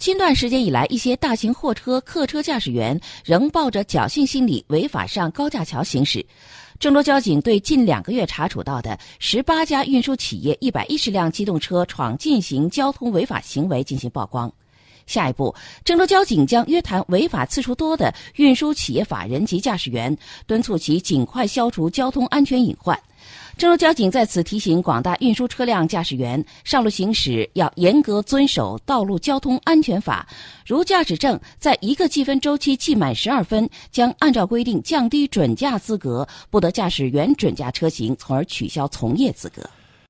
近段时间以来，一些大型货车、客车驾驶员仍抱着侥幸心理违法上高架桥行驶。郑州交警对近两个月查处到的十八家运输企业一百一十辆机动车闯禁行交通违法行为进行曝光。下一步，郑州交警将约谈违法次数多的运输企业法人及驾驶员，敦促其尽快消除交通安全隐患。郑州交警在此提醒广大运输车辆驾驶员，上路行驶要严格遵守《道路交通安全法》，如驾驶证在一个记分周期记满十二分，将按照规定降低准驾资格，不得驾驶原准驾车型，从而取消从业资格。